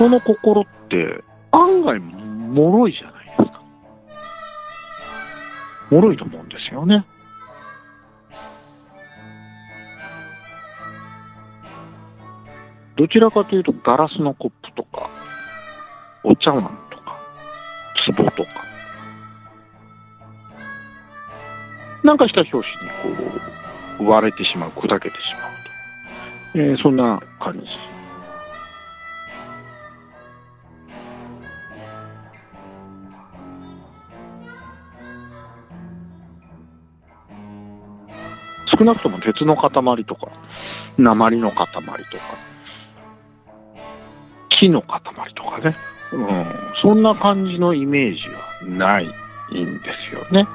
人の心って案外脆いじゃないですか。脆いと思うんですよね。どちらかというとガラスのコップとか、お茶碗とか、壺とか、なんかした拍子にこう、割れてしまう、砕けてしまうと。えーそんな感じ。少なくとも鉄の塊とか、鉛の塊とか、木の塊とかね、うん、そんな感じのイメージはないんですよね。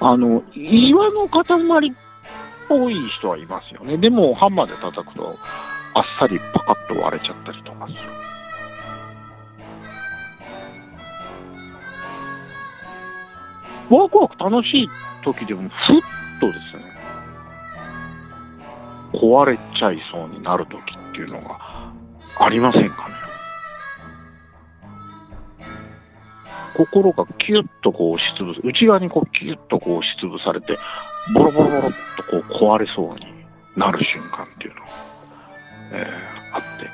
あの、岩の塊っぽい人はいますよね。でも、ハンマーで叩くと、あっさりパカッと割れちゃったりとかする。ワクワク楽しい時でも、ふっとですね、壊れちゃいそうになる時っていうのがありませんかね？心がキュッとこう押しつぶす、内側にこうキュッとこう押しつぶされて、ボロボロボロっとこう壊れそうになる瞬間っていうのが、えーあって。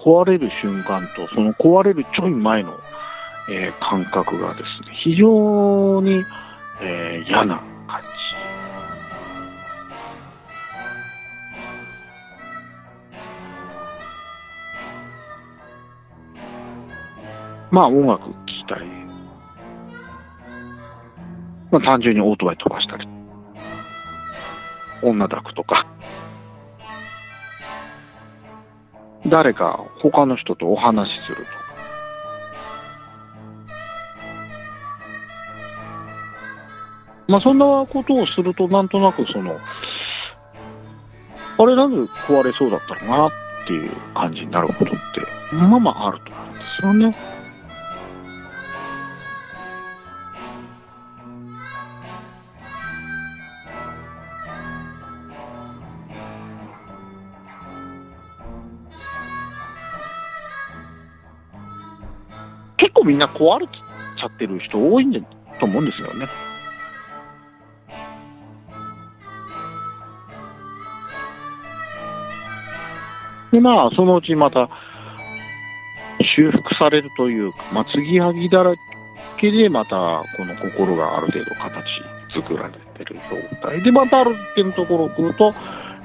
壊れる瞬間と、その壊れるちょい前の、えー感覚がですね、非常に、えー嫌なまあ音楽聴きたい。まあ単純にオートバイ飛ばしたり。女抱くとか。誰か他の人とお話しすると。まあそんなことをするとなんとなくその、あれなんで壊れそうだったのかなっていう感じになることって、まあまああると思うんですよね。結構みんな壊れちゃってる人多いんじゃと思うんですよね。で、まあ、そのうちまた、修復されるというか、まあ、継ぎはぎだらけで、また、この心がある程度形作られてる状態で、またある一定のところを来ると、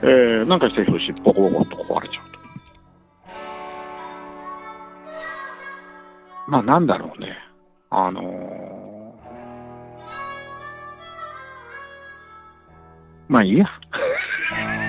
えー、なんかした拍子ボコボコっと壊れちゃうと。まあ、なんだろうね。あのーまあいいや。